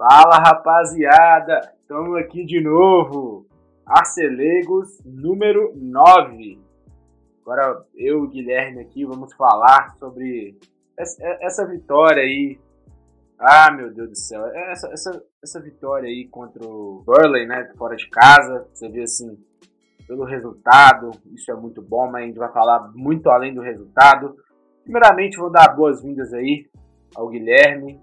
Fala rapaziada, estamos aqui de novo. Arcelegos número 9. Agora eu e o Guilherme aqui vamos falar sobre essa, vitória aí. Ah, meu Deus do céu. Essa, essa, essa vitória aí contra o Burley, né? Fora de casa. Você vê assim, pelo resultado, isso é muito bom, mas a gente vai falar muito além do resultado. Primeiramente, vou dar boas-vindas aí ao Guilherme.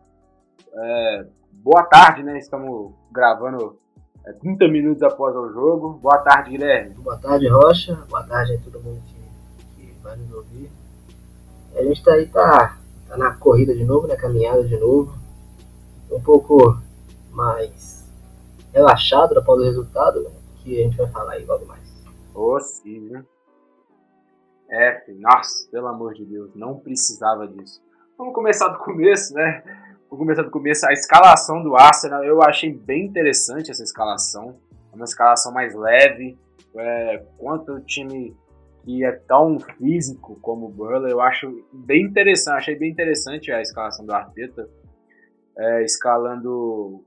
É, boa tarde, né? Estamos gravando é, 30 minutos após o jogo. Boa tarde, Guilherme. Boa tarde, Rocha. Boa tarde a todo mundo que, que vai nos ouvir. A gente tá aí, tá, tá na corrida de novo, na caminhada de novo. Um pouco mais relaxado após o resultado, né? que a gente vai falar aí logo mais. Oh, sim, né? É, nossa, pelo amor de Deus, não precisava disso. Vamos começar do começo, né? Vou começar do começo. A escalação do Arsenal, eu achei bem interessante essa escalação. É uma escalação mais leve. É, quanto o time que é tão físico como o Burley, eu acho bem interessante. Achei bem interessante a escalação do Arteta. É, escalando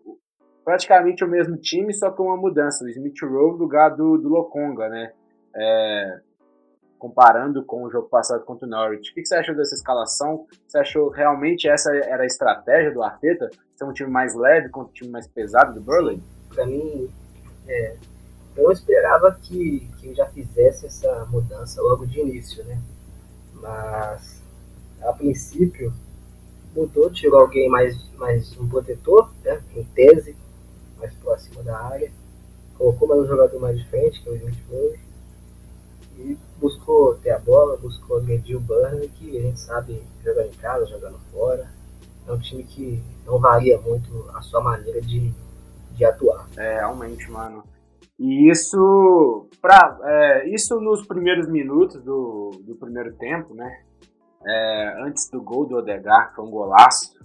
praticamente o mesmo time, só com uma mudança. O Smith Rowe no lugar do, do Lokonga, né? É, comparando com o jogo passado contra o Norwich. O que você achou dessa escalação? Você achou realmente essa era a estratégia do Arteta? Ser um time mais leve contra um time mais pesado do Burley? Para mim, é, eu não esperava que, que já fizesse essa mudança logo de início, né? Mas, a princípio, mudou, tirou alguém mais, mais um protetor, né? em tese, mais próximo da área. Colocou mais um jogador mais de frente, que é o Smith Rowe e buscou ter a bola, buscou agredir o Burnley, que a gente sabe jogar em casa, jogando fora. É um time que não varia muito a sua maneira de, de atuar. É, realmente, mano. E isso, pra, é, isso nos primeiros minutos do, do primeiro tempo, né? É, antes do gol do Odegaard, que foi um golaço,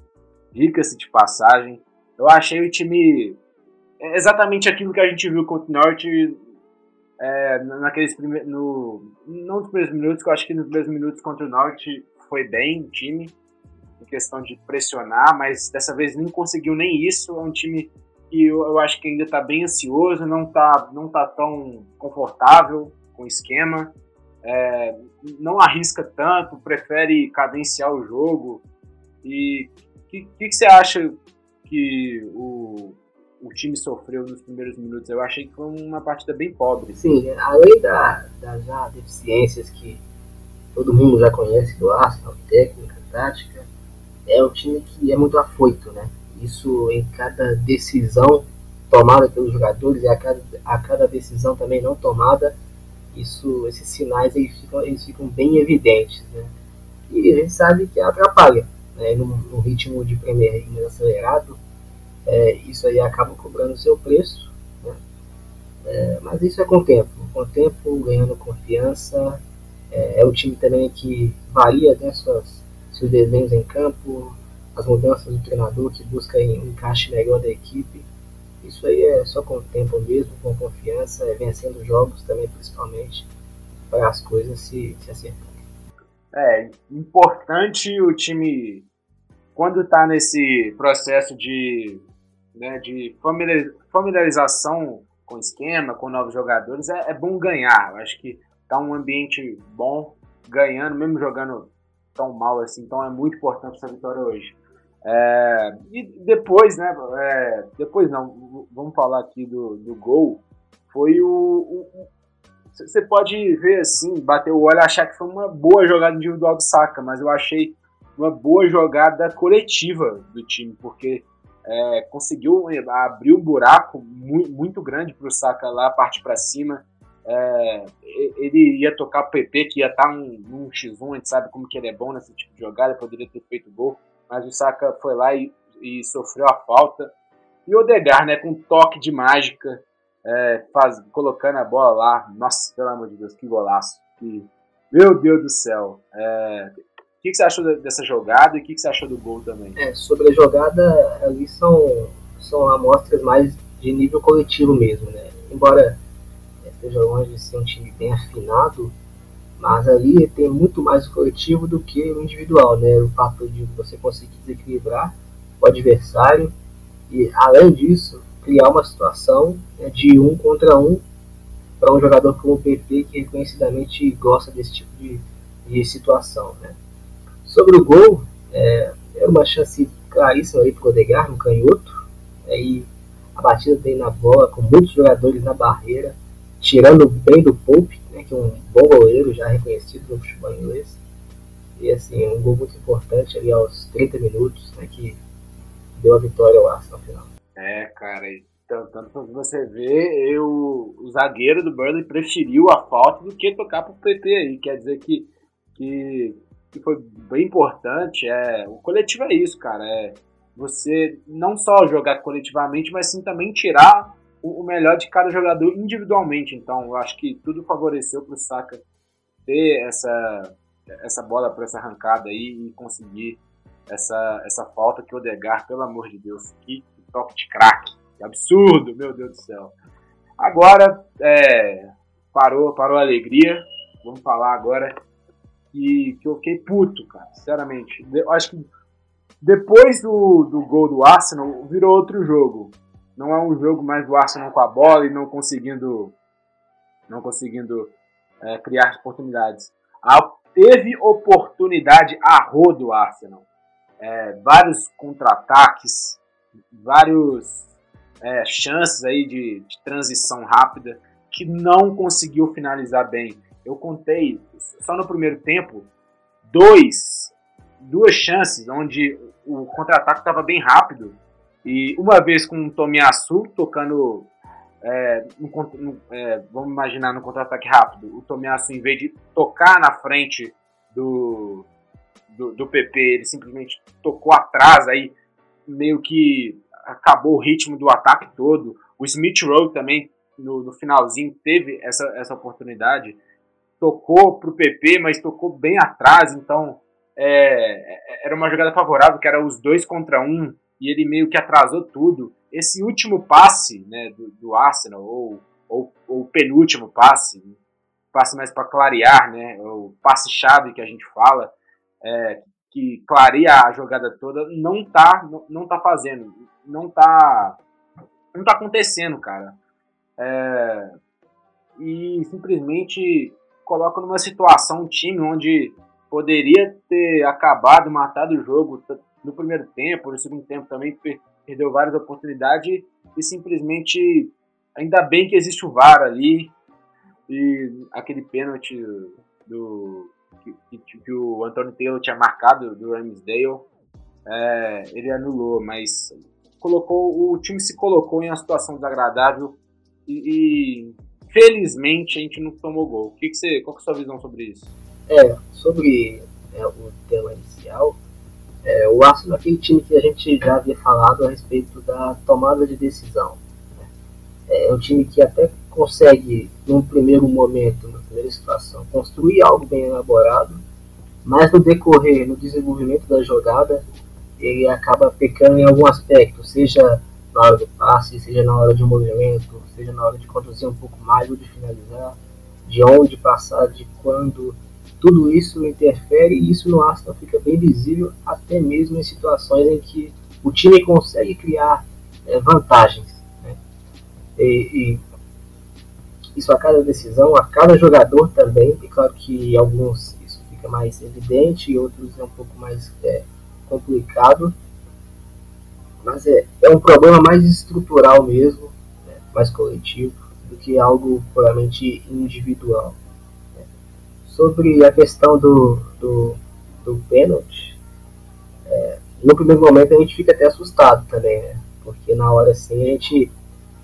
rica-se de passagem. Eu achei o time exatamente aquilo que a gente viu contra o Norte é, naqueles primeiros. No, não nos primeiros minutos, que eu acho que nos primeiros minutos contra o Norte foi bem o time, em questão de pressionar, mas dessa vez não conseguiu nem isso. É um time que eu, eu acho que ainda está bem ansioso, não está não tá tão confortável com o esquema, é, não arrisca tanto, prefere cadenciar o jogo. E o que, que, que você acha que o, o time sofreu nos primeiros minutos. Eu achei que foi uma partida bem pobre. Sim, além da, das já deficiências que todo mundo já conhece do Arsenal, técnica, tática, é um time que é muito afoito, né? Isso em cada decisão tomada pelos jogadores e a cada, a cada decisão também não tomada, isso, esses sinais eles ficam, eles ficam bem evidentes, né? E a gente sabe que atrapalha, né? No, no ritmo de Premier League acelerado, é, isso aí acaba cobrando o seu preço. Né? É, mas isso é com o tempo. Com o tempo, ganhando confiança. É, é o time também que varia né, suas, seus desenhos em campo, as mudanças do treinador que busca um encaixe melhor da equipe. Isso aí é só com o tempo mesmo, com confiança, é vencendo jogos também, principalmente, para as coisas se, se acertarem. É importante o time, quando está nesse processo de né, de familiarização com esquema, com novos jogadores, é, é bom ganhar. Eu acho que tá um ambiente bom, ganhando, mesmo jogando tão mal assim, então é muito importante essa vitória hoje. É, e depois, né, é, depois não, vamos falar aqui do, do gol, foi o, você pode ver assim, bater o olho e achar que foi uma boa jogada individual do Saka, mas eu achei uma boa jogada coletiva do time, porque é, conseguiu abrir um buraco muito, muito grande para o Saka lá, parte para cima. É, ele ia tocar o PP, que ia estar tá um, um X1, a gente sabe como que ele é bom nesse tipo de jogada, poderia ter feito gol, mas o Saka foi lá e, e sofreu a falta. E o Odegar, né, com um toque de mágica, é, faz, colocando a bola lá, nossa, pelo amor de Deus, que golaço, que, meu Deus do céu, é, que, que você achou dessa jogada e o que, que você achou do gol também? É, sobre a jogada, ali são, são amostras mais de nível coletivo mesmo, né? Embora esteja longe de ser um time bem afinado, mas ali tem muito mais o coletivo do que o individual, né? O fato de você conseguir desequilibrar o adversário e além disso, criar uma situação né, de um contra um para um jogador como o PP que reconhecidamente gosta desse tipo de, de situação. Né? Sobre o gol, é, é uma chance claríssima aí para o Odegar no canhoto. Aí né, a batida tem na bola, com muitos jogadores na barreira, tirando bem do Pope, né, que é um bom goleiro já reconhecido no futebol inglês. E assim, um gol muito importante ali aos 30 minutos, né, que deu a vitória ao Arsenal no final. É, cara, tanto, tanto que você vê, eu, o zagueiro do Burnley preferiu a falta do que tocar pro PT aí. Quer dizer que, que, que foi bem importante. É, o coletivo é isso, cara. É você não só jogar coletivamente, mas sim também tirar o, o melhor de cada jogador individualmente. Então, eu acho que tudo favoreceu pro Saka ter essa, essa bola para essa arrancada aí e conseguir essa, essa falta que o Odegar, pelo amor de Deus, que toque de craque. Que absurdo, meu Deus do céu. Agora, é, parou, parou a alegria. Vamos falar agora que, que eu fiquei puto, cara, sinceramente. Eu acho que depois do, do gol do Arsenal, virou outro jogo. Não é um jogo mais do Arsenal com a bola e não conseguindo, não conseguindo é, criar oportunidades. A, teve oportunidade a rodo Arsenal. É, vários contra-ataques, vários é, chances aí de, de transição rápida que não conseguiu finalizar bem. Eu contei só no primeiro tempo dois, duas chances onde o contra-ataque estava bem rápido e uma vez com o Tomiyasu tocando é, no, no, é, vamos imaginar no contra-ataque rápido, o Tomiyasu em vez de tocar na frente do, do, do PP, ele simplesmente tocou atrás aí meio que acabou o ritmo do ataque todo. O Smith Rowe também, no, no finalzinho, teve essa, essa oportunidade. Tocou para o PP, mas tocou bem atrás, então é, era uma jogada favorável, que era os dois contra um, e ele meio que atrasou tudo. Esse último passe né, do, do Arsenal, ou, ou, ou penúltimo passe, passe mais para clarear, né, o passe-chave que a gente fala, é, que clareia a jogada toda, não tá, não, não tá fazendo, não tá, não tá acontecendo, cara. É, e simplesmente coloca numa situação um time onde poderia ter acabado, matado o jogo no primeiro tempo, no segundo tempo também perdeu várias oportunidades e simplesmente ainda bem que existe o VAR ali e aquele pênalti do que, que, que o Anthony Taylor tinha marcado do Ramsdale, é, ele anulou, mas colocou o time se colocou em uma situação desagradável e, e felizmente a gente não tomou gol. O que, que você, qual que é a sua visão sobre isso? É, sobre é, o tema inicial, é, o Arsenal é aquele time que a gente já havia falado a respeito da tomada de decisão. Né? É um time que até consegue, num primeiro momento, na primeira situação, construir algo bem elaborado, mas no decorrer, no desenvolvimento da jogada, ele acaba pecando em algum aspecto, seja na hora do passe, seja na hora de um movimento, seja na hora de conduzir um pouco mais ou de finalizar, de onde passar, de quando. Tudo isso interfere e isso no Arsenal fica bem visível, até mesmo em situações em que o time consegue criar é, vantagens. Né? E, e isso a cada decisão, a cada jogador também. E claro que alguns isso fica mais evidente e outros é um pouco mais é, complicado. Mas é, é um problema mais estrutural mesmo, né, mais coletivo, do que algo puramente individual. Né. Sobre a questão do, do, do pênalti, é, no primeiro momento a gente fica até assustado também, né? Porque na hora assim a gente.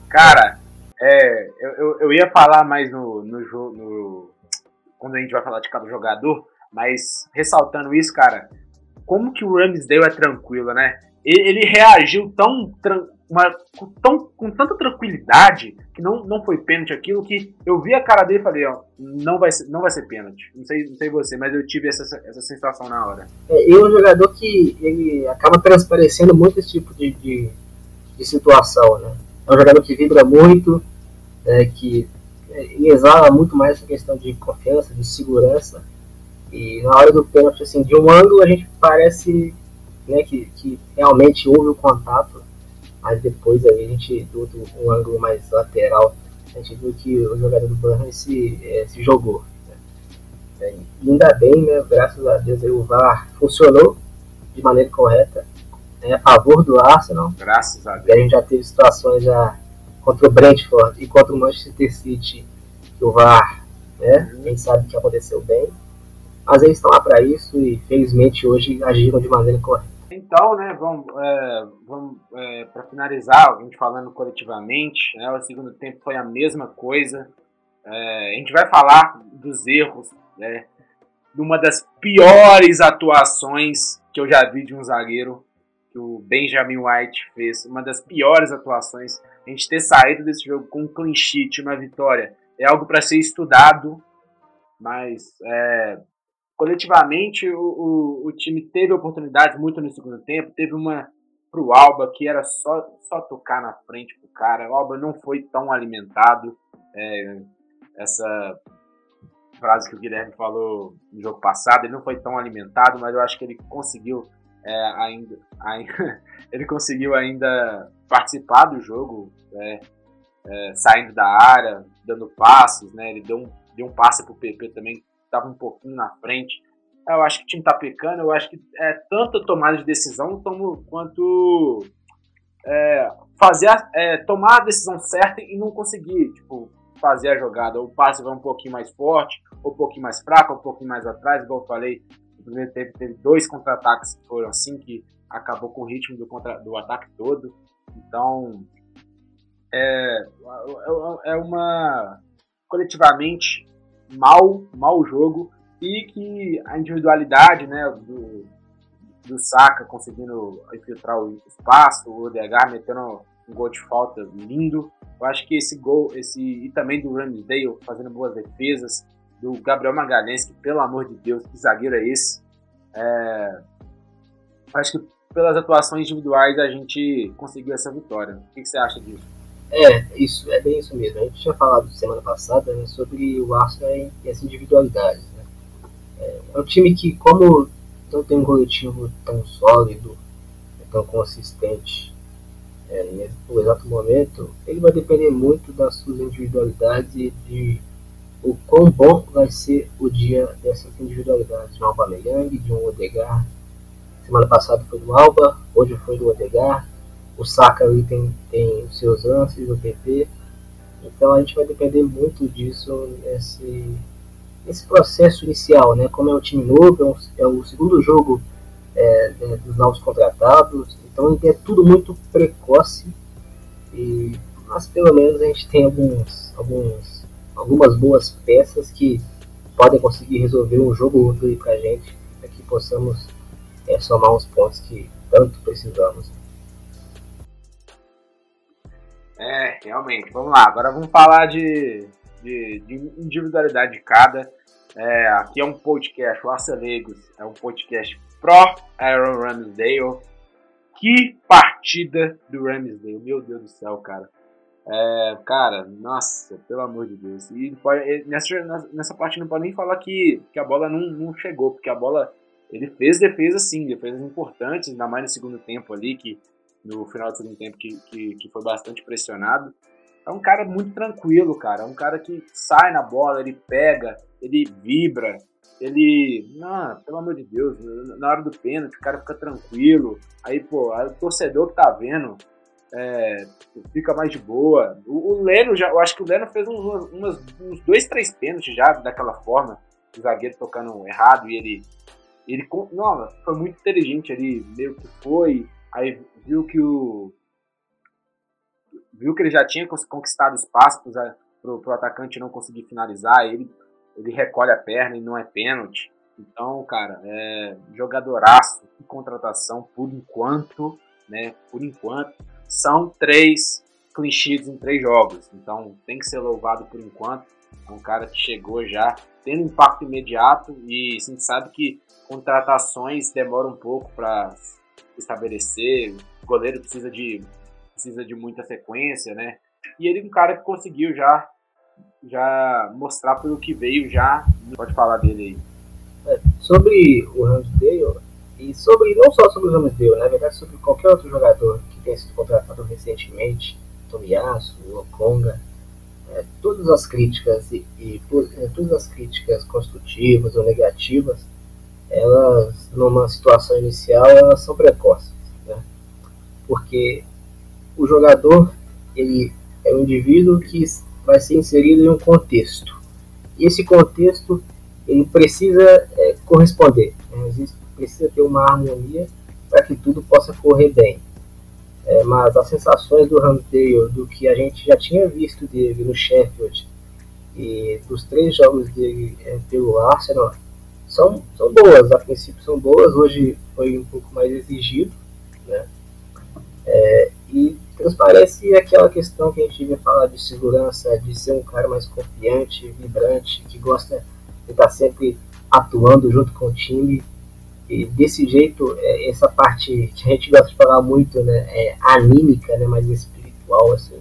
Cara, é, eu, eu, eu, ia falar mais no, no jogo. Quando a gente vai falar de cada jogador, mas ressaltando isso, cara, como que o Ramsdale é tranquilo, né? Ele, reagiu tão, uma, tão, com tanta tranquilidade que não, não foi pênalti aquilo que eu vi a cara dele e falei, ó, não vai ser, não vai ser pênalti. Não sei, não sei você, mas eu tive essa, essa sensação na hora. É, é um jogador que ele acaba transparecendo muito esse tipo de, de, de situação, né? É um jogador que vibra muito, é, que exala muito mais essa questão de confiança, de segurança. E na hora do pênalti, assim, de um ângulo a gente parece né, que, que realmente houve o contato, mas depois aí a gente, do, do um ângulo mais lateral, a gente viu que o jogador do Burnley se, é, se jogou. Né? É, e ainda bem, né, graças a Deus, aí o VAR funcionou de maneira correta, né, a favor do Arsenal. Graças a Deus. E a gente já teve situações já contra o Brentford e contra o Manchester City, que o VAR, né, uhum. gente sabe que aconteceu bem. Mas eles estão lá para isso e felizmente hoje agiram de maneira correta. Então, né, vamos, é, vamos é, para finalizar, a gente falando coletivamente, né, o segundo tempo foi a mesma coisa. É, a gente vai falar dos erros, né, de uma das piores atuações que eu já vi de um zagueiro, que o Benjamin White fez, uma das piores atuações. A gente ter saído desse jogo com um clean sheet, uma vitória, é algo para ser estudado, mas é, coletivamente o, o, o, time teve oportunidades muito no segundo tempo, teve uma pro Alba que era só, só tocar na frente pro cara, o Alba não foi tão alimentado, é, essa frase que o Guilherme falou no jogo passado, ele não foi tão alimentado, mas eu acho que ele conseguiu é, ainda, ainda ele conseguiu ainda participar do jogo, é, é, saindo da área, dando passes, né? Ele deu um, deu um passe pro PP também estava um pouquinho na frente. Eu acho que o time está pecando, eu acho que é tanto tomada de decisão quanto é, fazer a, é, tomar a decisão certa e não conseguir, tipo, fazer a jogada. O passe vai um pouquinho mais forte, ou um pouquinho mais fraco, ou um pouquinho mais atrás, igual eu falei. No primeiro tempo teve dois contra-ataques que foram assim, que acabou com o ritmo do, contra, do ataque todo. Então, é, é, é uma. Coletivamente, mal, mal jogo e que a individualidade né, do, do Saka conseguindo infiltrar o espaço, o Odegaard metendo um gol de falta lindo. Eu acho que esse gol, esse e também do Ramsdale fazendo boas defesas, do Gabriel Magalhães, que pelo amor de Deus, que zagueiro é esse? É, acho que pelas atuações individuais a gente conseguiu essa vitória. O que, que você acha disso? É, isso, é bem isso mesmo. A gente tinha falado semana passada né, sobre o Arsenal e as individualidades. Né? É, é um time que, como não tem um coletivo tão sólido, tão consistente é, no exato momento, ele vai depender muito das suas individualidades e de o quão bom vai ser o dia dessas individualidades. De um Aubameyang, de um Odegaard. Semana passada foi do Alba, hoje foi do Odegaard o Saka ali tem, tem os seus lances, o PP. Então a gente vai depender muito disso nesse, nesse processo inicial, né? Como é um time novo, é, um, é o segundo jogo é, é, dos novos contratados, então é tudo muito precoce. E, mas pelo menos a gente tem alguns, alguns, algumas boas peças que podem conseguir resolver um jogo ou outro para a gente, para que possamos é, somar os pontos que tanto precisamos. É, realmente. Vamos lá, agora vamos falar de, de, de individualidade de cada. É, aqui é um podcast, o Arcelegos é um podcast pró Aaron Ramsdale. Que partida do Ramsdale, meu Deus do céu, cara. É, cara, nossa, pelo amor de Deus. E pode, nessa, nessa parte não pode nem falar que, que a bola não, não chegou, porque a bola. Ele fez defesa sim, defesas importantes, ainda mais no segundo tempo ali, que no final do segundo tempo, que, que, que foi bastante pressionado. É um cara muito tranquilo, cara. É um cara que sai na bola, ele pega, ele vibra, ele. Não, pelo amor de Deus, na hora do pênalti, o cara fica tranquilo. Aí, pô, o torcedor que tá vendo é, fica mais de boa. O, o, Leno, já, eu acho que o Leno fez uns, umas, uns dois, três pênaltis já daquela forma, o zagueiro tocando errado e ele. Ele não, foi muito inteligente ali, meio que foi, aí viu que o viu que ele já tinha conquistado espaço para o atacante não conseguir finalizar, ele, ele recolhe a perna e não é pênalti. Então, cara, é jogadoraço de contratação por enquanto, né? Por enquanto, são três sheets em três jogos. Então, tem que ser louvado por enquanto. É um cara que chegou já tendo impacto imediato e a gente sabe que contratações demoram um pouco para estabelecer, o goleiro precisa de, precisa de muita sequência, né? E ele é um cara que conseguiu já, já mostrar pelo que veio já. Pode falar dele aí. É, sobre o Ramsdale, e sobre não só sobre o Ramsdale, na verdade sobre qualquer outro jogador que tem sido contratado recentemente, Tomiyasu, Okonga, é, todas as críticas e, e é, todas as críticas construtivas ou negativas, elas numa situação inicial elas são precoces, né? porque o jogador ele é um indivíduo que vai ser inserido em um contexto e esse contexto ele precisa é, corresponder, né? precisa ter uma harmonia para que tudo possa correr bem. É, mas as sensações do Ramsdale, do que a gente já tinha visto dele no Sheffield e dos três jogos dele é, pelo Arsenal, são, são boas, a princípio são boas, hoje foi um pouco mais exigido, né? É, e transparece aquela questão que a gente ia falar de segurança, de ser um cara mais confiante, vibrante, que gosta de estar sempre atuando junto com o time e desse jeito, é, essa parte que a gente gosta de falar muito, né, é anímica, né, mais espiritual, assim,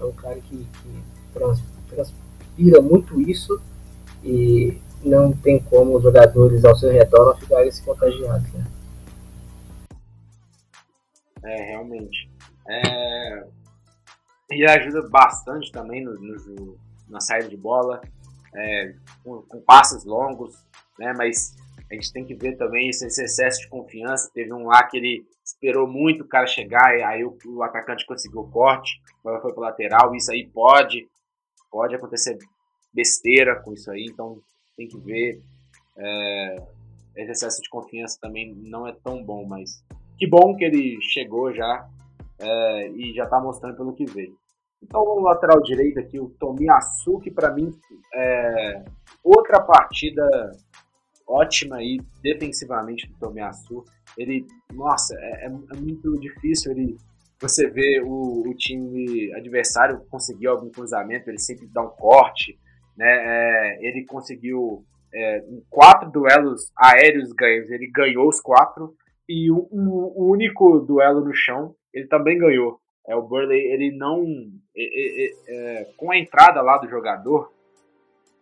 é um cara que, que trans, transpira muito isso e não tem como os jogadores ao seu redor não ficarem se contagiados, né. É, realmente. É... E ajuda bastante também no, no na saída de bola, é, com, com passes longos, né, mas a gente tem que ver também esse, esse, excesso de confiança. Teve um lá que ele esperou muito o cara chegar, e aí o, o atacante conseguiu o corte, agora foi para lateral. Isso aí pode, pode acontecer besteira com isso aí, então tem que ver. É, esse excesso de confiança também não é tão bom, mas que bom que ele chegou já é, e já está mostrando pelo que veio. Então, o lateral direito aqui, o Tomiyasu, que para mim é outra partida ótima aí defensivamente do Tomiyasu. Ele, nossa, é, é, é, muito difícil ele você ver o, o, time adversário conseguir algum cruzamento, ele sempre dá um corte, né? É, ele conseguiu é, quatro duelos aéreos ganhos, ele ganhou os quatro e o, o único duelo no chão ele também ganhou. É o Burley, ele não é, com a entrada lá do jogador,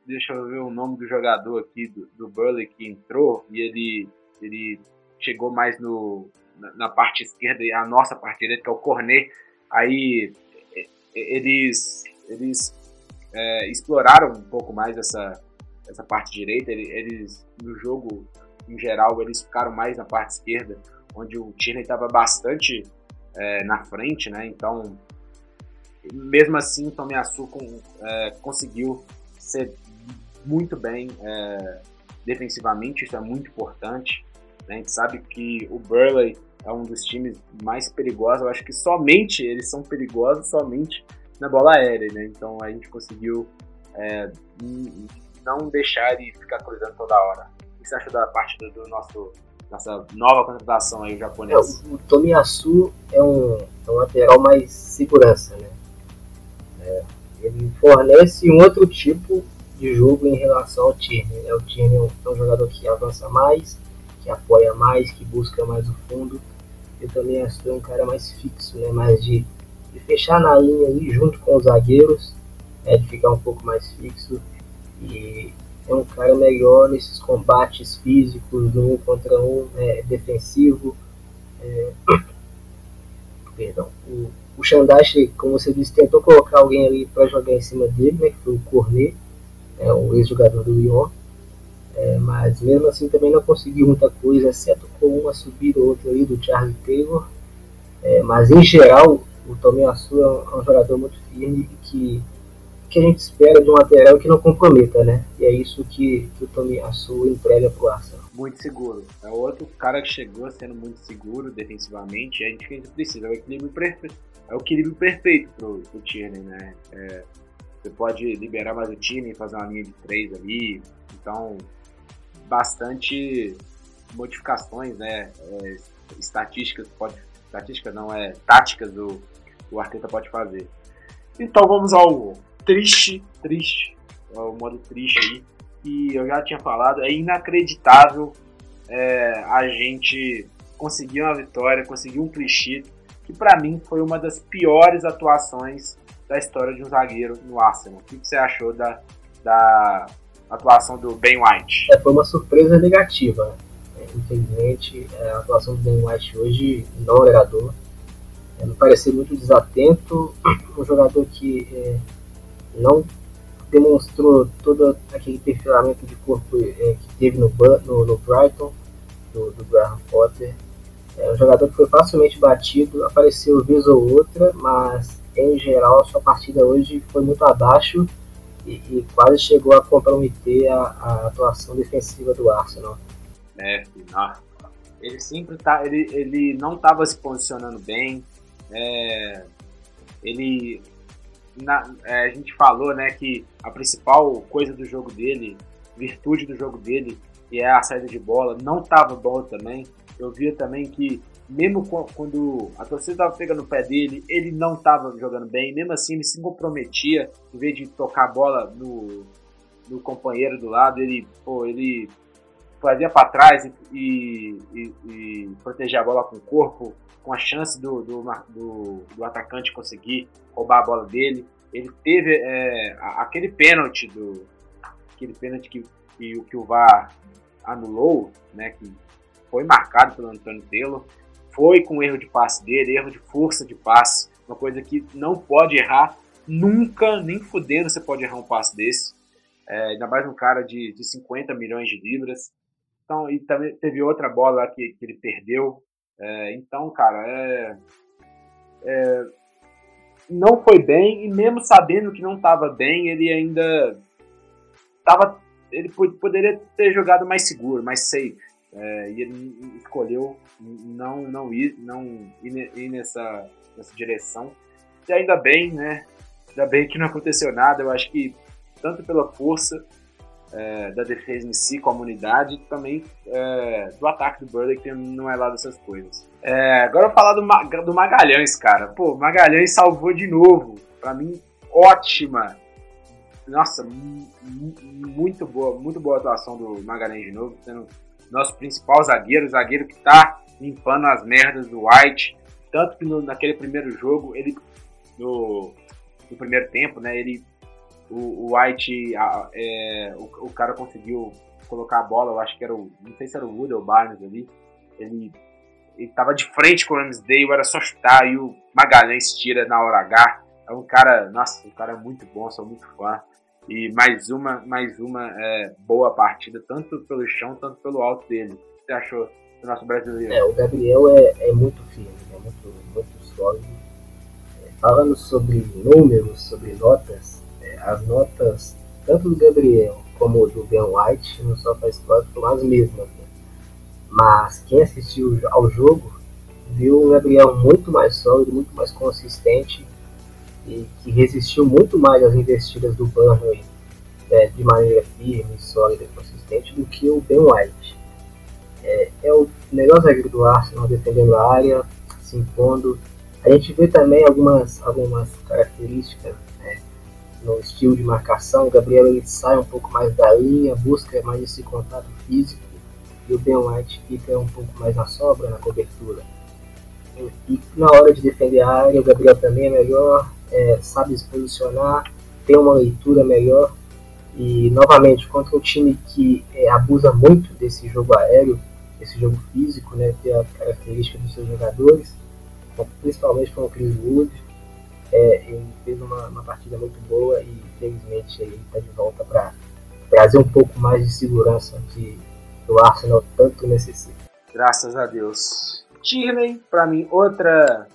deixa eu ver o nome do jogador aqui, do, do Burley, que entrou, e ele, ele chegou mais no, na, na parte esquerda e a nossa parte direita, que é o Cornet. Aí eles, eles é, exploraram um pouco mais essa, essa parte direita. Eles, no jogo em geral, eles ficaram mais na parte esquerda, onde o Tierney estava bastante é, na frente, né? Então, mesmo assim, o Tomiyasu com, é, conseguiu ser muito bem é, defensivamente, isso é muito importante. Né? A gente sabe que o Burley é um dos times mais perigosos, eu acho que somente eles são perigosos somente na bola aérea, né? Então a gente conseguiu é, não deixar ele ficar cruzando toda hora. O que você acha da parte do, do nosso nossa nova contratação aí, o japonês? É, o Tomiyasu é um, é um lateral mais segurança, né? É, ele fornece um outro tipo de jogo em relação ao Tierney. Né? O Tierney é, um jogador que avança mais, que apoia mais, que busca mais o fundo. Também acho que é um cara mais fixo, né? mais de, de fechar na linha ali junto com os zagueiros, é, de ficar um pouco mais fixo. E é um cara melhor nesses combates físicos, no um contra um, é, defensivo. É... Perdão. O, o como você disse, tentou colocar alguém ali para jogar em cima dele, né, que foi o Cornet é um ex-jogador do Lyon, é, mas mesmo assim também não conseguiu muita coisa, exceto com uma subida ou outra ali do Charlie Taylor. É, mas em geral, o Tomiyasu é é um jogador muito firme que, que a gente espera de um lateral que não comprometa, né? E é isso que, que o Tomiyasu entrega pro Arsenal. Muito seguro. É outro cara que chegou sendo muito seguro defensivamente. A gente, a gente precisa, é o equilíbrio perfeito. É o equilíbrio perfeito pro, pro Tierney, né? É, você pode liberar mais o time, fazer uma linha de três ali. Então, bastante modificações, né? É, estatísticas pode, estatísticas não é táticas do o Arteta pode fazer. Então vamos ao triste, triste, ao modo triste aí. E eu já tinha falado, é inacreditável é, a gente conseguir uma vitória, conseguir um clichê que para mim foi uma das piores atuações da história de um zagueiro no Arsenal. O que você achou da, da atuação do Ben White? É, foi uma surpresa negativa. É, infelizmente, é, a atuação do Ben White hoje não agradou. É, me pareceu muito desatento, um jogador que é, não demonstrou todo aquele perfilamento de corpo é, que teve no, no, no Brighton, do, do, Graham Potter. É um jogador que foi facilmente batido, apareceu vez ou outra, mas em geral sua partida hoje foi muito abaixo e, e quase chegou a comprometer a, a, atuação defensiva do Arsenal. É, ele sempre tá, ele, ele não estava se posicionando bem. É, ele na, é, a gente falou né, que a principal coisa do jogo dele, virtude do jogo dele, que é a saída de bola, não estava bom também. Eu via também que, mesmo quando a torcida estava pegando o pé dele, ele não estava jogando bem. Mesmo assim, ele se comprometia, em vez de tocar a bola no, no companheiro do lado, ele, pô, ele fazia para trás e, e, e, proteger a bola com o corpo, com a chance do, do, do, do atacante conseguir roubar a bola dele. Ele teve é, aquele pênalti do aquele pênalti que, que, que o VAR anulou, né, que foi marcado pelo Antônio Taylor, foi com erro de passe dele, erro de força de passe, uma coisa que não pode errar nunca, nem fudendo você pode errar um passe desse. É, ainda mais um cara de, de 50 milhões de libras. Então, e também teve outra bola que, que ele perdeu. É, então, cara, é, é, não foi bem, e mesmo sabendo que não estava bem, ele ainda tava, ele poderia ter jogado mais seguro, mais safe. É, e ele escolheu não, não, ir, não ir, nessa, nessa direção. E ainda bem, né? Ainda bem que não aconteceu nada. Eu acho que tanto pela força é, da defesa em si, comunidade, e também é, do ataque do Burley, que não é lá dessas coisas. É, agora eu vou falar do, do Magalhães, cara. Pô, Magalhães salvou de novo. Pra mim, ótima. Nossa, muito boa, muito boa atuação do Magalhães de novo, sendo nosso principal zagueiro, zagueiro que tá limpando as merdas do White. Tanto que no, naquele primeiro jogo, ele no, no primeiro tempo, né, ele o, o White, a, é, o, o, cara conseguiu colocar a bola, eu acho que era o, não sei se era o Wood ou o Barnes ali, ele, ele tava de frente com o Ramsdale, era só chutar e o Magalhães tira na hora H. É um cara, nossa, um cara muito bom, sou muito fã. E mais uma, mais uma é, boa partida, tanto pelo chão, tanto pelo alto dele. O que você achou do nosso brasileiro? É, o Gabriel é, é muito firme, é muito, muito sólido. É, falando sobre números, sobre notas, as notas tanto do Gabriel como do Ben White no SofaScore foram as mesmas. Né? Mas quem assistiu ao jogo viu o Gabriel muito mais sólido, muito mais consistente e que resistiu muito mais às investidas do Burnley é, de maneira firme, sólida e consistente do que o Ben White. É, é o melhor zagueiro do Arsenal defendendo a área, se impondo. A gente vê também algumas, algumas características no estilo de marcação. O Gabriel ele sai um pouco mais da linha, busca mais esse contato físico e o Ben White fica um pouco mais na sobra, na cobertura. E na hora de defender a área, o Gabriel também é melhor, é, sabe se posicionar, tem uma leitura melhor. E novamente, contra um time que é, abusa muito desse jogo aéreo, desse jogo físico, né, que é a característica dos seus jogadores, principalmente com o Chris Wood, é, ele fez uma, uma, partida muito boa e infelizmente ele está de volta para trazer um pouco mais de segurança que o Arsenal tanto necessita. Graças a Deus. Tierney, para mim, outra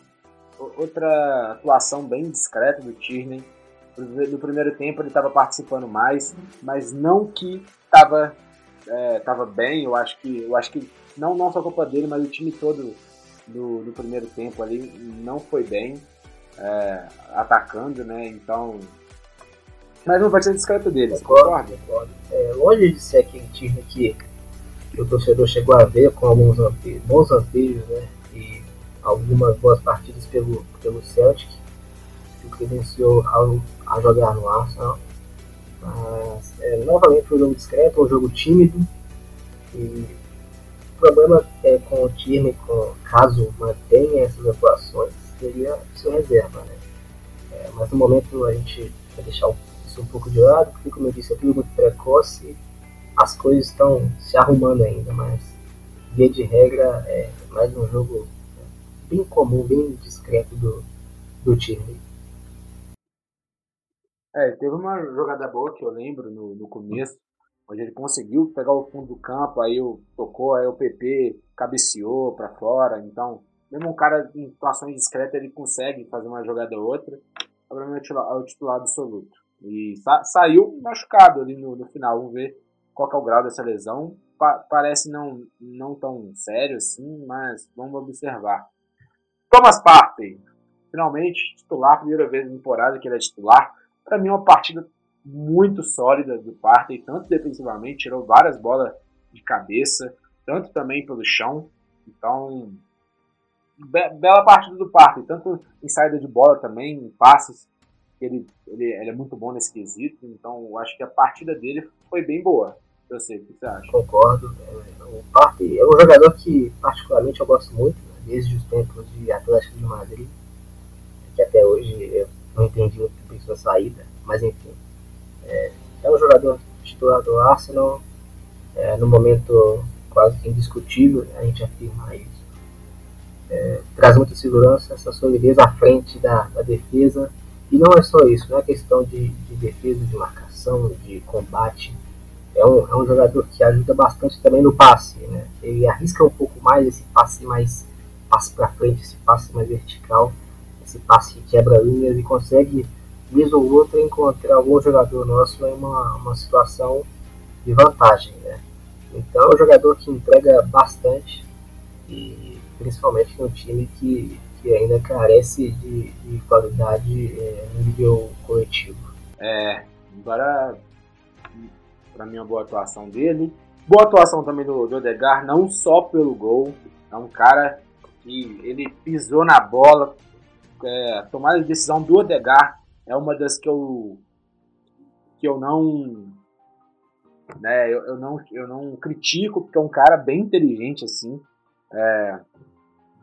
outra atuação bem discreta do Tierney. No primeiro tempo ele estava participando mais, mas não que estava é, tava bem. Eu acho que eu acho que não não só culpa dele, mas o time todo no, no primeiro tempo ali não foi bem é, atacando, né? Então. Mas não vai ser discreto deles, concorda? Concordo. É, longe de ser aquele time que, o torcedor chegou a ver com alguns bons lampejos, né? E algumas boas partidas pelo, pelo Celtic, que credenciou a, a jogar no Arsenal. Mas, é, novamente, foi um jogo discreto, um jogo tímido. E o problema é com o time, com, caso mantenha essas atuações, seria seu reserva, né? É, mas no momento a gente vai deixar isso um pouco de lado, porque como eu disse, é tudo muito precoce, as coisas estão se arrumando ainda, mas via de regra é mais um jogo bem comum, bem discreto do, do time. É, teve uma jogada boa que eu lembro no, no começo, onde ele conseguiu pegar o fundo do campo, aí o, tocou, aí o PP cabeceou para fora, então mesmo um cara em situações discretas ele consegue fazer uma jogada ou outra, obviamente é o titular absoluto. E sa saiu machucado ali no, no, final, vamos ver qual é o grau dessa lesão. Pa parece não, não tão sério assim, mas vamos observar. Thomas Partey, finalmente titular, primeira vez na temporada que ele é titular. Para mim, é uma partida muito sólida do Partey, tanto defensivamente, tirou várias bolas de cabeça, tanto também pelo chão. Então, be bela partida do Partey, tanto em saída de bola também, em passes. Ele, ele, ele, é muito bom nesse quesito, então eu acho que a partida dele foi bem boa. Eu sei, o que você acha? Concordo. É, o Partey é um jogador que, particularmente, eu gosto muito, né, desde os tempos de Atlético de Madrid, que até hoje eu não entendi muito bem sua saída, mas enfim. É, é um jogador titular do Arsenal, é, no momento quase que indiscutível, né, a gente afirma isso. É, traz muita segurança, essa solidez à frente da, da, defesa. E não é só isso, não é questão de, de defesa, de marcação, de combate. É um, é um jogador que ajuda bastante também no passe. Né? Ele arrisca um pouco mais esse passe mais passe para frente, esse passe mais vertical, esse passe que quebra linhas e consegue vez ou outra encontrar algum jogador nosso em uma, uma situação de vantagem, né? Então é um jogador que entrega bastante e principalmente num time que, que ainda carece de, de qualidade é, no nível coletivo. É, agora para mim uma boa atuação dele. Boa atuação também do, do Odegar, não só pelo gol, é um cara que ele pisou na bola, é, tomada de decisão do Odegar é uma das que eu que eu não né, eu, eu não eu não critico porque é um cara bem inteligente assim é,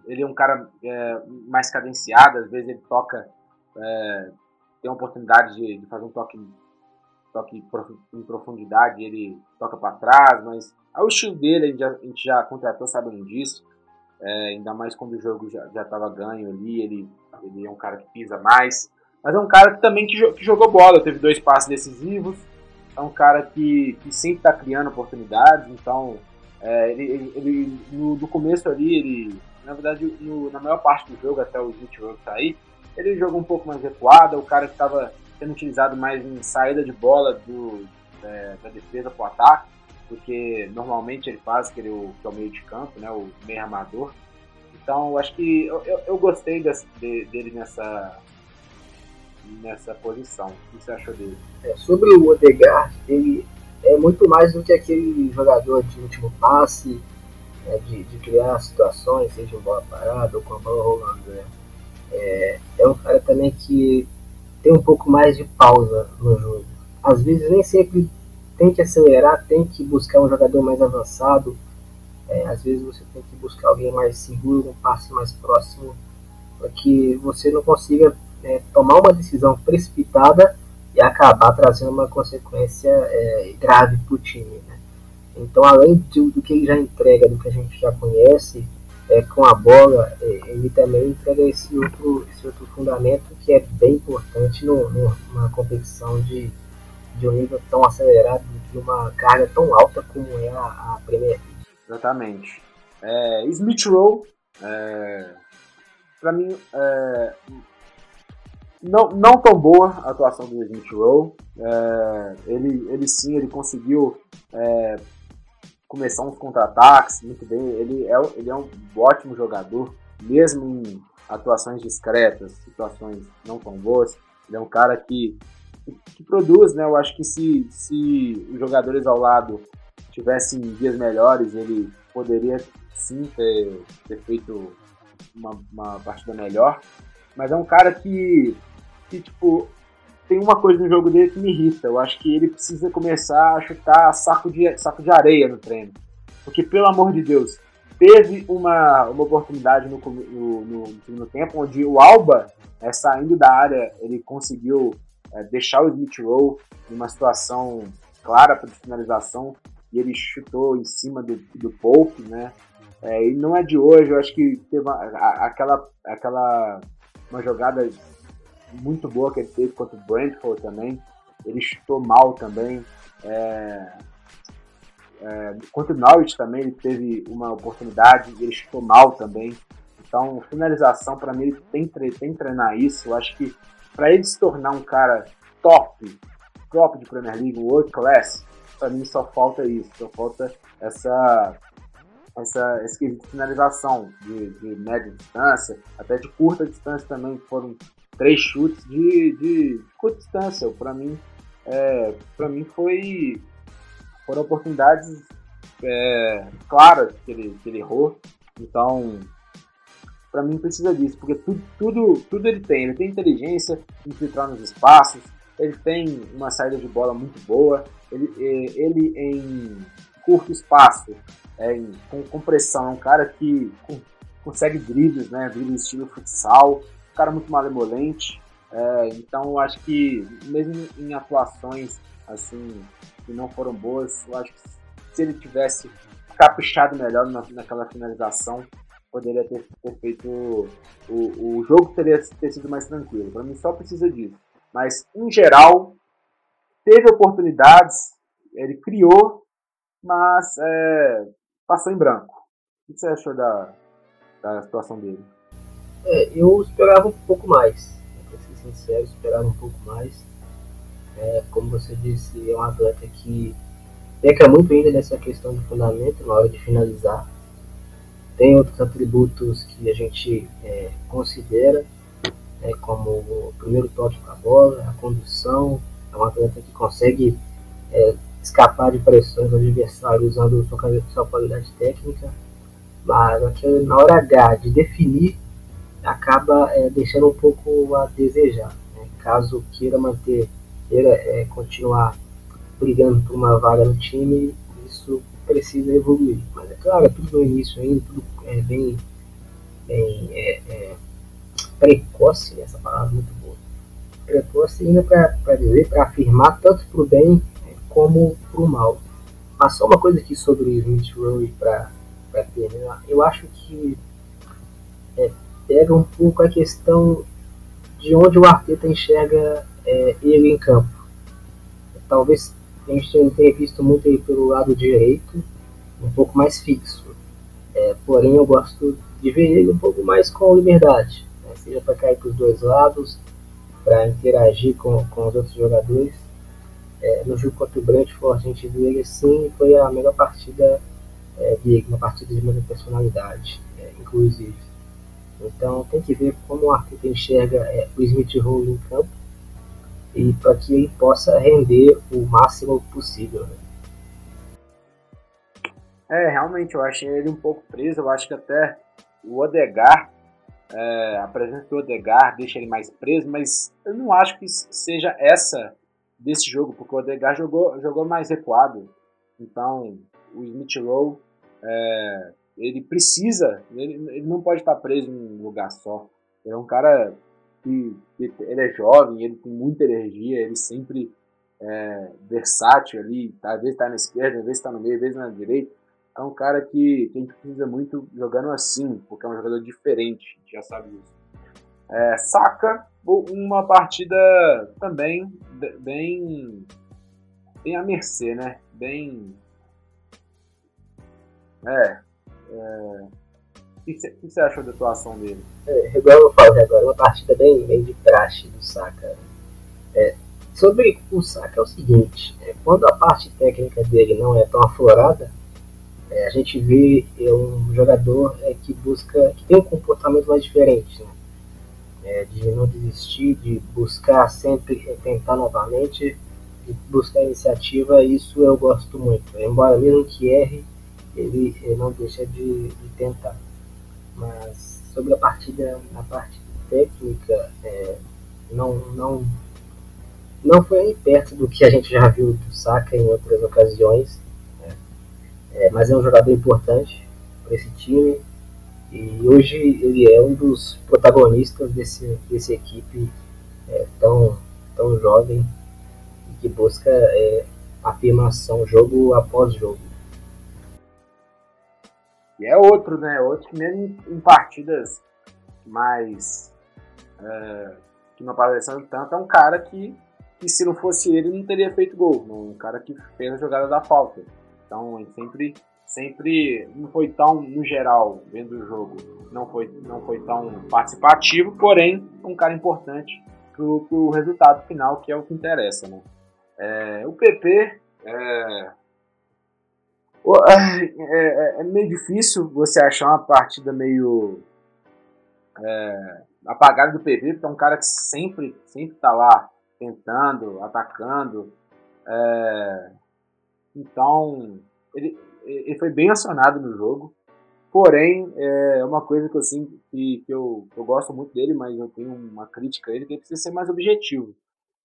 ele é um cara é, mais cadenciado às vezes ele toca é, tem a oportunidade de, de, fazer um toque toque em profundidade ele toca para trás mas é o estilo dele a gente já, a gente já contratou sabendo disso é, ainda mais quando o jogo já estava ganho ali ele ele é um cara que pisa mais mas é um cara que também que, que jogou bola, teve dois passes decisivos. É um cara que, que sempre está criando oportunidades. Então, é, ele, ele, ele no, no, começo ali, ele, na verdade, no, na maior parte do jogo, até o Smith Rowe sair, ele jogou um pouco mais recuado. O cara que estava sendo utilizado mais em saída de bola do, é, da defesa para o ataque, porque normalmente ele faz aquele que é o meio de campo, né, o meio armador. Então, acho que eu, eu, eu gostei desse, de, dele nessa, nessa posição. O que você achou dele? É, sobre o Odegaard, ele é muito mais do que aquele jogador de último passe, né, de, de, criar situações, seja em bola parada ou com a bola rolando. Né? É, é um cara também que tem um pouco mais de pausa no jogo. Às vezes nem sempre tem que acelerar, tem que buscar um jogador mais avançado. É, às vezes você tem que buscar alguém mais seguro, um passe mais próximo, para que você não consiga é, tomar uma decisão precipitada e acabar trazendo uma consequência é, grave para o time. Né? Então, além do, do, que ele já entrega, do que a gente já conhece, é, com a bola, é, ele também entrega esse outro, esse outro fundamento que é bem importante no, no, numa competição de, de um nível tão acelerado, de uma carga tão alta como é a, a Premier League. Exatamente. É, Smith Rowe, é, para mim, é, não, não tão boa a atuação do Smith Rowe. É, ele, ele sim, ele conseguiu é, começar uns contra-ataques muito bem. Ele é, ele é um ótimo jogador, mesmo em atuações discretas, situações não tão boas. Ele é um cara que, que produz, né? Eu acho que se, se os jogadores ao lado tivessem dias melhores, ele poderia sim ter, ter feito uma, uma partida melhor. Mas é um cara que que, tipo, tem uma coisa no jogo dele que me irrita. Eu acho que ele precisa começar a chutar saco de, saco de areia no treino. Porque, pelo amor de Deus, teve uma, uma oportunidade no, no, no segundo tempo onde o Alba, é, saindo da área, ele conseguiu é, deixar o Smith Rowe em uma situação clara para finalização e ele chutou em cima do, do Pope, né? É, e não é de hoje, eu acho que teve uma, a, aquela, aquela uma jogada muito boa que ele teve contra o Brentford também. Ele chutou mal também. É, é, contra o Norwich também ele teve uma oportunidade e ele chutou mal também. Então, finalização, para mim, ele tem, tem que treinar isso. Eu acho que para ele se tornar um cara top, top de Premier League, world class, para mim só falta isso, só falta essa essa esse de finalização de, de média distância, até de curta distância também, foram três chutes de, de curta distância. Para mim, é, para mim foi foram oportunidades é, claras que ele, que ele errou. Então, para mim precisa disso, porque tudo, tudo, tudo ele tem. Ele tem inteligência, infiltrar nos espaços, ele tem uma saída de bola muito boa, ele, é, ele em curto espaço, é, em, com, com pressão, é um cara que com, consegue dribles, né, dribles estilo futsal, cara muito malemolente, é, então acho que mesmo em atuações assim que não foram boas, eu acho que se ele tivesse caprichado melhor na, naquela finalização, poderia ter, ter feito. O, o jogo teria ter sido mais tranquilo. Para mim, só precisa disso. Mas, em geral, teve oportunidades, ele criou, mas é, passou em branco. O que você achou da, da situação dele? É, eu esperava um pouco mais. Para ser sincero, esperava um pouco mais. É, como você disse, é um atleta que peca muito ainda nessa questão do fundamento na hora de finalizar. Tem outros atributos que a gente é, considera, né, como o primeiro toque com a bola, a condução. É um atleta que consegue é, escapar de pressões do adversário usando sua, sua qualidade técnica, mas na hora H de definir, acaba é, deixando um pouco a desejar. Né? Caso queira manter, queira é, continuar brigando por uma vaga no time, isso precisa evoluir. Mas é claro, é tudo no início ainda, tudo é bem, bem é, é, precoce, essa palavra é muito boa. Precoce ainda para dizer, para afirmar tanto para o bem é, como para o mal. Mas só uma coisa aqui sobre Smith Rowe para terminar. Eu acho que é, pega um pouco a questão de onde o Arteta enxerga é, ele em campo. Talvez a gente tenha visto muito aí pelo lado direito, um pouco mais fixo. É, porém, eu gosto de ver ele um pouco mais com liberdade, né? seja para cair para os dois lados, para interagir com, com os outros jogadores. É, no jogo contra o Brentford, a gente viu ele assim, foi a melhor partida é, dele, uma partida de muita personalidade, é, inclusive. Então, tem que ver como o Arteta enxerga é, o Smith Rowe em campo e para que ele possa render o máximo possível. Né? É, realmente, eu achei ele um pouco preso. Eu acho que até o Odegar, é, a presença do Odegar deixa ele mais preso, mas eu não acho que seja essa desse jogo, porque o Odegar jogou, jogou mais recuado. Então, o Smith Lowe, é, ele precisa, ele, ele não pode estar preso em um lugar só. Ele é um cara que, que ele é jovem, ele tem muita energia, ele sempre é versátil ali, às vezes está na esquerda, às vezes está no meio, às vezes na direita é um cara que, que a gente precisa muito jogando assim, porque é um jogador diferente, já sabe isso. É, saca uma partida também bem, bem à mercê, né? Bem. É. é o que você achou da atuação dele? É, igual eu falei agora, uma partida bem, bem de praxe do Saka. É, sobre o Saka é o seguinte, é, quando a parte técnica dele não é tão aflorada, é, a gente vê é um jogador é, que busca, que tem um comportamento mais diferente, né? De não desistir, de buscar sempre tentar novamente, de buscar iniciativa, isso eu gosto muito. Embora mesmo que erre, ele, ele não deixa de, de, tentar. Mas sobre a partida, a parte técnica, é, não, não, não foi perto do que a gente já viu do Saka em outras ocasiões. É, mas é um jogador importante para esse time e hoje ele é um dos protagonistas desse, desse equipe é, tão, tão jovem que busca é, afirmação jogo após jogo. E é outro, né? Outro que mesmo em partidas mais. É, que não aparecendo tanto, é um cara que, que se não fosse ele, não teria feito gol. Um cara que fez a jogada da falta. Então ele sempre, sempre não foi tão, no geral, vendo o jogo, não foi, não foi tão participativo, porém um cara importante pro, pro resultado final, que é o que interessa, né? É, o PP é, é, é, é, meio difícil você achar uma partida meio é, apagada do PP, porque é um cara que sempre, sempre tá lá tentando, atacando. É, então, ele, ele foi bem acionado no jogo. Porém, é uma coisa que eu sinto que, que eu, eu gosto muito dele, mas eu tenho uma crítica a ele, que ele precisa ser mais objetivo.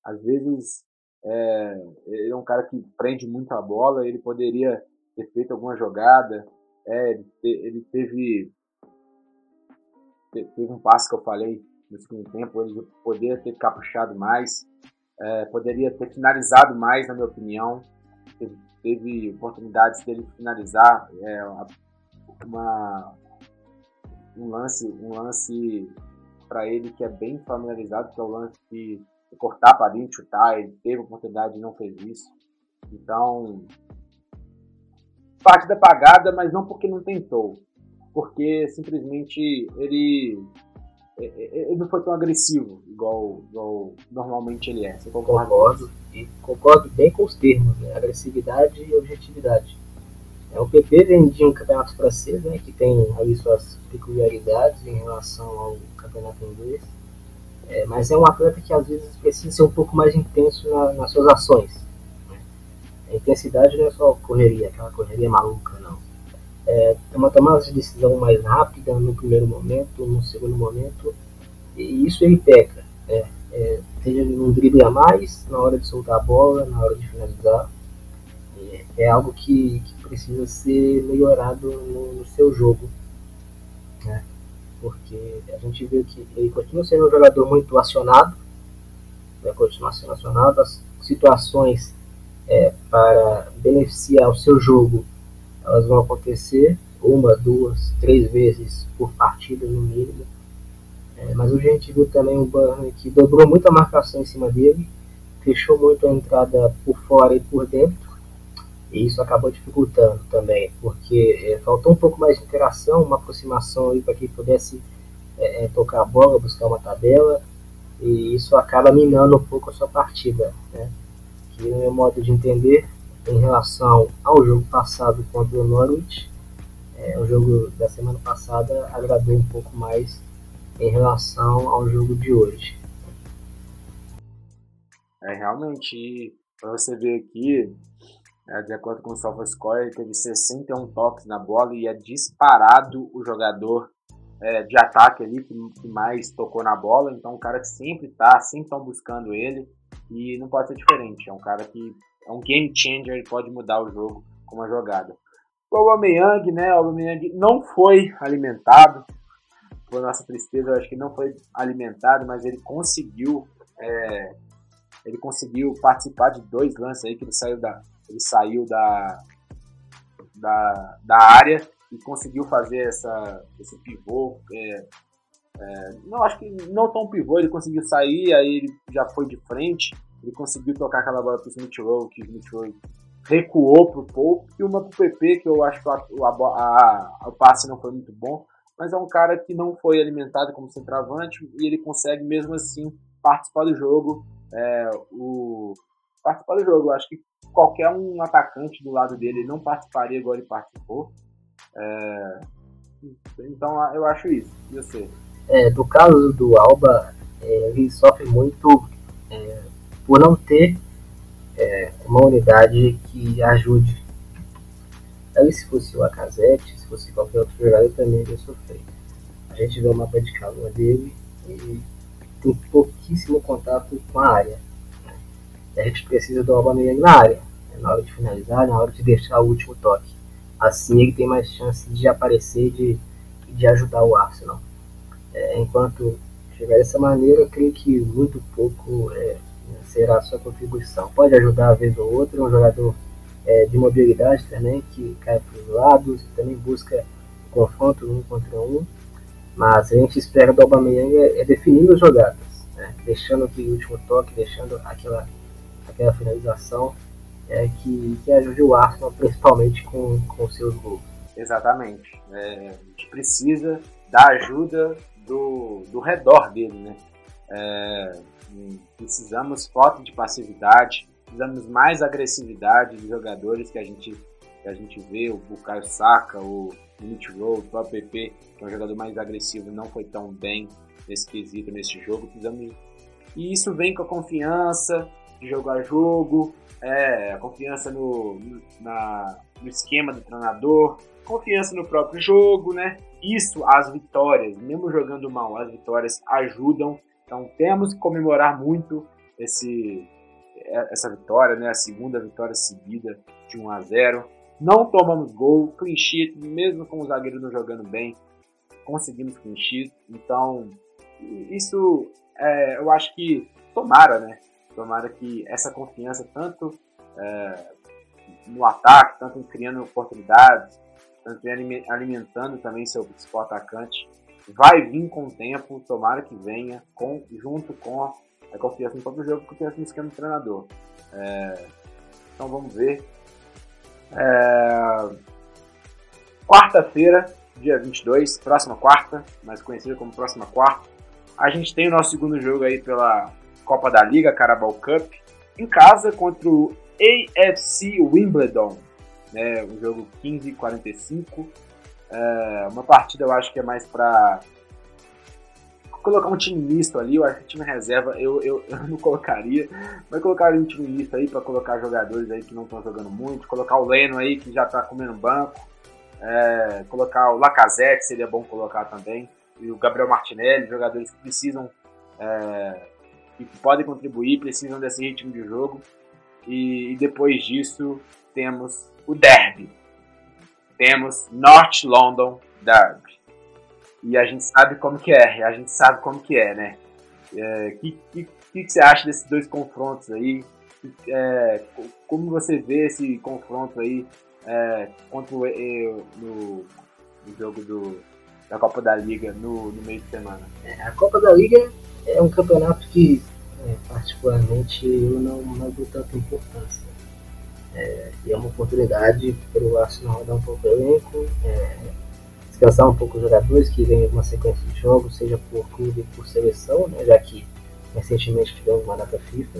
Às vezes, é, ele é um cara que prende muito a bola, ele poderia ter feito alguma jogada. É, ele, te, ele teve, teve um passe que eu falei no segundo tempo, ele poderia ter caprichado mais, é, poderia ter finalizado mais, na minha opinião. Teve, teve oportunidades dele finalizar. É, uma, um lance, um lance para ele que é bem familiarizado, que é o lance de, de cortar para dentro, chutar. Ele teve oportunidade e não fez isso. Então, partida apagada, mas não porque não tentou, porque simplesmente ele, ele não foi tão agressivo igual, igual normalmente ele é. Você concorda? Concordo, e concordo bem com os termos, né? agressividade e objetividade. É, o PP vem de um campeonato francês, né, que tem ali suas peculiaridades em relação ao campeonato inglês. É, mas é um atleta que às vezes precisa ser um pouco mais intenso na, nas suas ações. Né? A intensidade não é só correria, aquela correria maluca, não. É, é uma tomada de decisão mais rápida no primeiro momento, no segundo momento, e isso ele peca. Né? É, seja num drible a mais, na hora de soltar a bola, na hora de finalizar. É, é algo que, que precisa ser melhorado no, no seu jogo. Né? Porque a gente vê que ele continua sendo um jogador muito acionado, vai continuar sendo acionado, as situações é, para beneficiar o seu jogo elas vão acontecer uma, duas, três vezes por partida no mínimo. É, mas hoje a gente viu também um Burnley que dobrou muita marcação em cima dele, fechou muito a entrada por fora e por dentro, e isso acabou dificultando também, porque é, faltou um pouco mais de interação, uma aproximação para que pudesse é, é, tocar a bola, buscar uma tabela, e isso acaba minando um pouco a sua partida. Né? No meu modo de entender, em relação ao jogo passado contra o Norwich, é, o jogo da semana passada agradou um pouco mais em relação ao jogo de hoje. É realmente, para você ver aqui, é, de acordo com o SofaScore, ele teve 61 toques na bola e é disparado o jogador é, de ataque ali que, que, mais tocou na bola. Então, um cara que sempre tá, sempre estão buscando ele e não pode ser diferente. É um cara que é um game changer, ele pode mudar o jogo com uma jogada. O Aubameyang, né? O Aubameyang não foi alimentado. Por nossa tristeza, eu acho que não foi alimentado, mas ele conseguiu é, ele conseguiu participar de dois lances aí que ele saiu da, ele saiu da, da, da área e conseguiu fazer essa, esse pivô. É, é, não, acho que não tão pivô, ele conseguiu sair, aí ele já foi de frente, ele conseguiu tocar aquela bola pro Smith Rowe, que o Smith Rowe recuou pro Pope, e uma pro PP, que eu acho que o passe não foi muito bom, mas é um cara que não foi alimentado como centroavante e ele consegue mesmo assim participar do jogo. É, o, participar do jogo. Eu acho que qualquer um atacante do lado dele não participaria igual ele participou. É, então eu acho isso. E você? É, do caso do Alba, é, ele sofre muito é, por não ter é, uma unidade que ajude. Aí se fosse o Acazete, se fosse qualquer outro jogador, também ia sofrer. A gente vê o mapa de calor dele e tem pouquíssimo contato com a área a gente precisa do Aubameyang na área, né, na hora de finalizar, na hora de deixar o último toque. Assim ele tem mais chance de aparecer e de, de ajudar o Arsenal. É, enquanto chegar dessa maneira, eu creio que muito pouco é, será a sua contribuição. Pode ajudar a vez ou outra, é um jogador é, de mobilidade também, que cai para os lados, também busca confronto um contra um, mas a gente espera do Aubameyang é, é definindo as jogadas, né? deixando aquele último toque, deixando aquela, aquela finalização é, que, que ajude o Arsenal, principalmente com, com seus gols. Exatamente. É, a gente precisa da ajuda do, do redor dele, né? É, precisamos foto de passividade, precisamos mais agressividade de jogadores que a gente, que a gente vê, o Bukayo o Minute Roll, o próprio PP, que é um jogador mais agressivo, não foi tão bem nesse quesito, nesse jogo. Precisamos... E isso vem com a confiança de jogo a jogo, é, a confiança no, na, no esquema do treinador, confiança no próprio jogo, né? Isso, as vitórias, mesmo jogando mal, as vitórias ajudam. Então temos que comemorar muito esse, é, essa vitória, né? A segunda vitória seguida de 1 a 0. Não tomamos gol, clean sheet, mesmo com o zagueiro não jogando bem, conseguimos clean sheet. Então, isso é, eu acho que tomara, né? Tomara que essa confiança, tanto é, no ataque, tanto em criando oportunidades, alimentando também seu principal atacante, vai vir com o tempo, tomara que venha, com, junto com a confiança no próprio jogo, confiança no esquema do treinador. É, então vamos ver. É, Quarta-feira, dia 22, próxima quarta, mais conhecida como próxima quarta, a gente tem o nosso segundo jogo aí pela Copa da Liga, Carabao Cup, em casa contra o AFC Wimbledon, né, um jogo 15-45, é, uma partida eu acho que é mais para colocar um time misto ali, eu acho que time reserva eu, eu, eu não colocaria, mas colocaria um time misto aí para colocar jogadores aí que não estão jogando muito, colocar o Leno aí que já está comendo banco, é, colocar o Lacazette seria bom colocar também, e o Gabriel Martinelli, jogadores que precisam é, que podem contribuir, precisam desse ritmo de jogo. E, e depois disso temos o Derby. Temos North London Derby. E a gente sabe como que é, a gente sabe como que é, né? O é, que, que, que, você acha desses dois confrontos aí? É, como você vê esse confronto aí é, contra o, no, no jogo do, da Copa da Liga no, no meio de semana? É, a Copa da Liga é um campeonato que, é, particularmente, eu não, não dou tanta importância. É, e é uma oportunidade para o Arsenal rodar um pouco o elenco, é, descansar um pouco os jogadores que vêm uma sequência de jogos, seja por clube por seleção, né, já que recentemente tivemos uma data FIFA.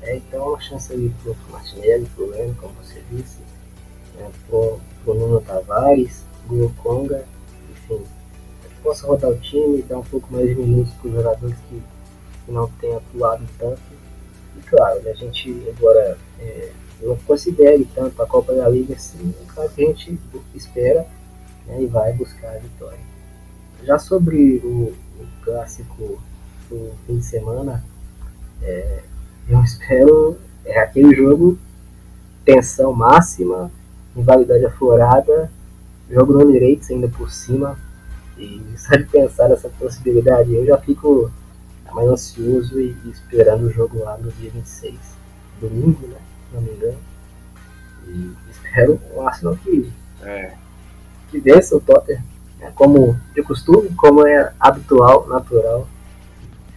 É, então uma chance aí para o Martinelli, para o Leno, como você disse, né, para o Nuno Tavares, o Conga, enfim, que possa rodar o time dar um pouco mais de minutos para os jogadores que, que, não têm atuado tanto. E claro, né, a gente agora é, não considere tanto a Copa da Liga assim, é claro que a gente espera né, e vai buscar a vitória. Já sobre o, o clássico do fim de semana, é, eu espero é aquele jogo tensão máxima, rivalidade aflorada, jogo no Emirates ainda por cima, e só de pensar nessa possibilidade eu já fico mais ansioso e esperando o jogo lá no dia 26, domingo, né? Se não me engano. E espero o Arsenal que, é. que vença o Tottenham, né, como de costume, como é habitual, natural.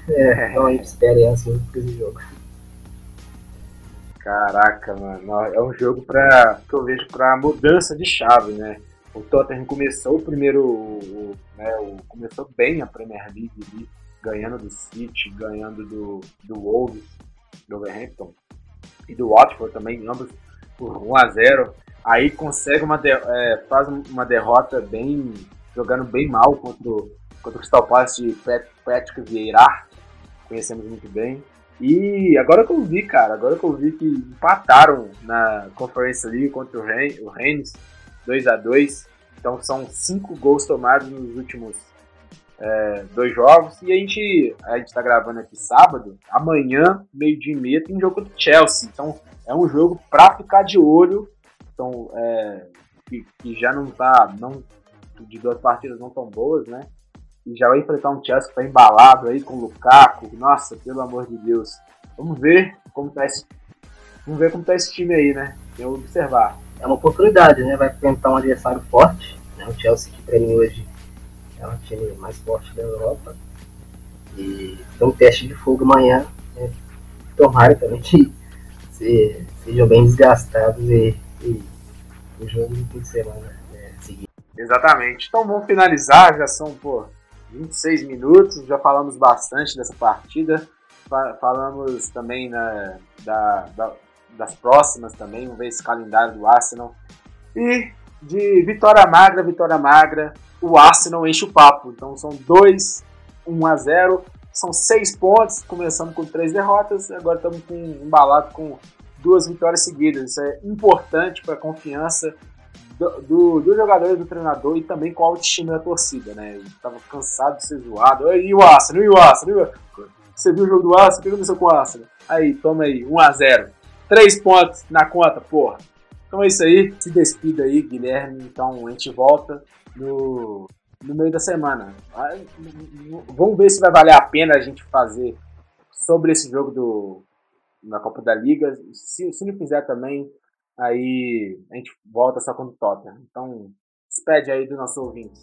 É, então a gente espera assim esse jogo. Caraca, mano, é um jogo pra, que eu vejo para mudança de chave, né? O Tottenham começou o primeiro, o, né, o, começou bem a Premier League ali, ganhando do City, ganhando do, do Wolves, do Wolverhampton e do Watford também, ambos por 1 a 0 Aí consegue uma de, é, faz uma derrota bem jogando bem mal contra o, contra o Crystal Palace de Patrick Vieira, conhecemos muito bem. E agora que eu vi, cara, agora que eu vi que empataram na Conference League contra o Rennes, 2 a 2 Então são cinco gols tomados nos últimos é, dois jogos. E a gente, a gente tá gravando aqui sábado. Amanhã, meio-dia e meia, tem jogo do Chelsea. Então é um jogo pra ficar de olho. Então, é, que, que, já não tá. Não, de duas partidas não tão boas, né? E já vai enfrentar um Chelsea que tá embalado aí com o Lukaku. Nossa, pelo amor de Deus. Vamos ver como tá esse. Vamos ver como tá esse time aí, né? Que observar. É uma oportunidade, né? Vai enfrentar um adversário forte Né? O Chelsea que para mim hoje é o time mais forte da Europa. E tem um teste de fogo amanhã. Né? Tomara também que se, sejam bem desgastados e, e o jogo de semana é, seguinte. Exatamente. Então vamos finalizar, já são pô, 26 minutos, já falamos bastante dessa partida. Falamos também né, da, da, das próximas também, vamos ver esse calendário do Arsenal. E de vitória magra, vitória magra, o Arsenal enche o papo. Então são 2, 1 a 0 são 6 pontos, começando com 3 derrotas, agora estamos com, embalado com duas vitórias seguidas. Isso é importante para a confiança do, do, do, do treinador e também com a autoestima da torcida, né? Tava cansado de ser zoado. E o Arsenal, e o Arsenal? Você viu o jogo do Arsenal? O que aconteceu com o Arsenal? Aí, toma aí, 1x0. 3 pontos na conta, porra. Então é isso aí. Se despida aí, Guilherme. Então a gente volta no, no meio da semana. Vamos ver se vai valer a pena a gente fazer sobre esse jogo do, na Copa da Liga. Se, se não fizer também, aí a gente volta só quando toca. Então, despede aí do nosso ouvinte.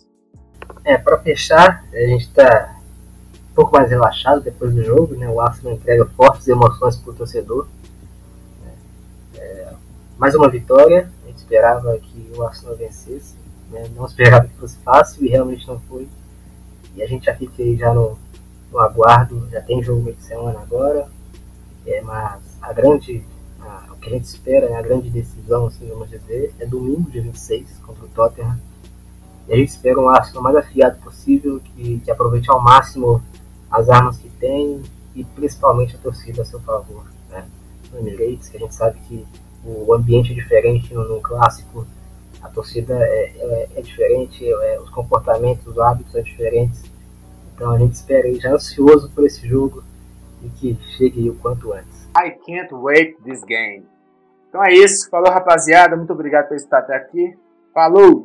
É, para fechar, a gente está um pouco mais relaxado depois do jogo, né? O Arsenal entrega fortes emoções para o torcedor. É, mais uma vitória, a gente esperava que o Arsenal vencesse, né? não esperava que fosse fácil e realmente não foi. E a gente já fica aí já no, no aguardo, já tem jogo meio de semana agora, é, mas a grande, a, o que a gente espera, né, a grande decisão, assim, vamos dizer, é domingo, dia 26, contra o Tottenham. E a gente espera um Arsenal mais afiado possível, que, que aproveite ao máximo as armas que tem e principalmente a torcida a seu favor. Né? No Emirates, que a gente sabe que o ambiente é diferente no, no clássico, a torcida é, é, é diferente, é, os comportamentos, os hábitos são diferentes. Então a gente espera aí, já ansioso por esse jogo e que chegue o quanto antes. I can't wait this game. Então é isso. Falou, rapaziada. Muito obrigado por estar até aqui. Falou!